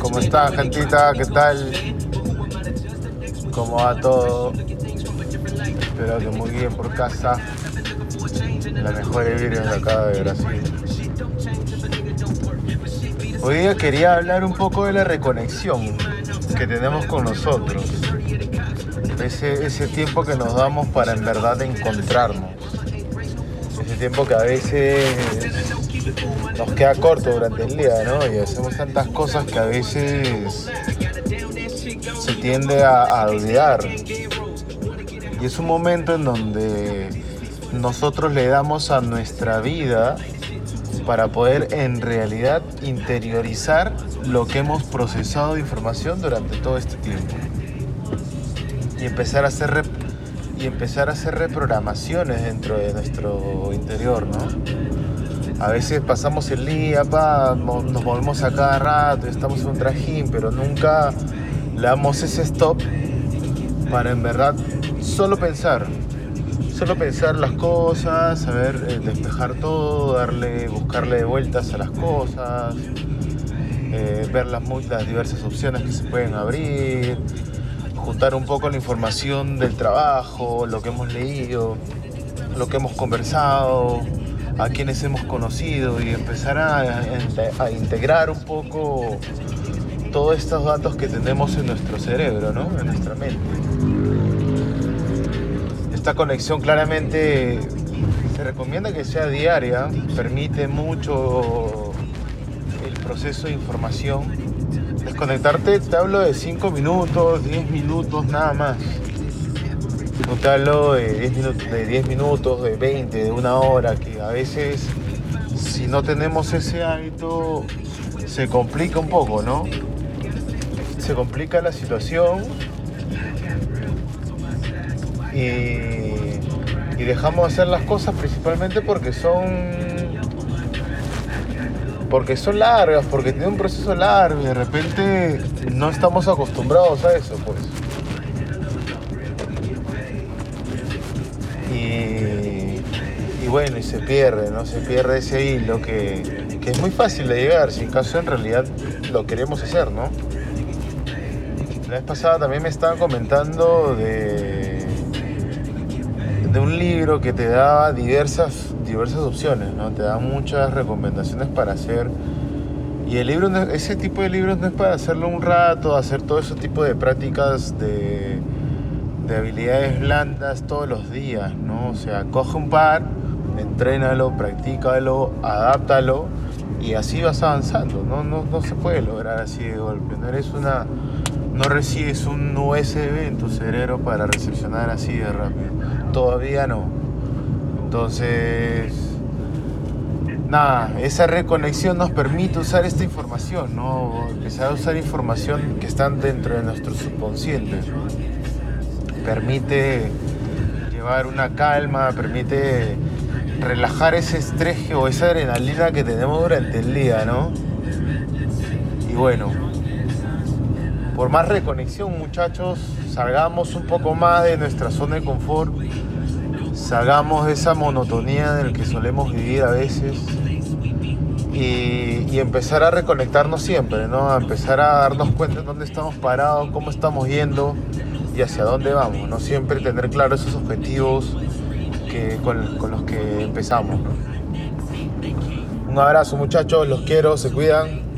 ¿Cómo están, gentita? ¿Qué tal? ¿Cómo va todo? Espero que muy bien por casa. La mejor Evirio de acá de Brasil. Hoy día quería hablar un poco de la reconexión que tenemos con nosotros. Ese, ese tiempo que nos damos para en verdad encontrarnos. Tiempo que a veces nos queda corto durante el día, ¿no? Y hacemos tantas cosas que a veces se tiende a, olvidar. Y es un momento en donde nosotros le damos a nuestra vida para poder en realidad interiorizar lo que hemos procesado de información durante todo este tiempo. Y empezar a hacer, rep- y empezar a hacer reprogramaciones dentro de nuestro interior, ¿no? A veces pasamos el día, nos movemos a cada rato, estamos en un trajín, pero nunca le damos ese stop para en verdad solo pensar. Solo pensar las cosas, saber eh, despejar todo, darle, buscarle vueltas a las cosas, eh, ver las, las diversas opciones que se pueden abrir, juntar un poco la información del trabajo, lo que hemos leído, lo que hemos conversado, a quienes hemos conocido y empezar a, integrar un poco todos estos datos que tenemos en nuestro cerebro, ¿no? en nuestra mente. Esta conexión claramente se recomienda que sea diaria, permite mucho el proceso de información. Desconectarte, te hablo de 5 minutos, 10 minutos, nada más. No te de 10 minutos, de 10 minutos, de 20, de una hora, que a veces si no tenemos ese hábito se complica un poco, ¿no? Se complica la situación y, y dejamos de hacer las cosas principalmente porque son porque son largas, porque tiene un proceso largo y de repente no estamos acostumbrados a eso, pues. Y, bueno, y se pierde, ¿no? Se pierde ese hilo que, que es muy fácil de llegar, si en caso en realidad lo queremos hacer, ¿no? La vez pasada también me estaban comentando de, de un libro que te da diversas, diversas opciones, ¿no? Te da muchas recomendaciones para hacer. Y el libro, ese tipo de libros no es para hacerlo un rato, hacer todo ese tipo de prácticas de, de habilidades blandas todos los días, ¿no? O sea, coge un par, entrénalo, practícalo, adáptalo y así vas avanzando. No, no, no se puede lograr así de golpe. No eres una. No recibes un USB en tu cerebro para recepcionar así de rápido. Todavía no. Entonces. Nada, esa reconexión nos permite usar esta información, ¿no? Empezar a usar información que está dentro de nuestro subconsciente. Permite llevar una calma, permite relajar ese estrés o esa adrenalina que tenemos durante el día, ¿no? Y bueno, por más reconexión, muchachos, salgamos un poco más de nuestra zona de confort, salgamos de esa monotonía en la que solemos vivir a veces y, empezar a reconectarnos siempre, ¿no? A empezar a darnos cuenta de dónde estamos parados, cómo estamos yendo y hacia dónde vamos, ¿no? Siempre tener claro esos objetivos que, con, los que empezamos. Un abrazo muchachos, los quiero, se cuidan.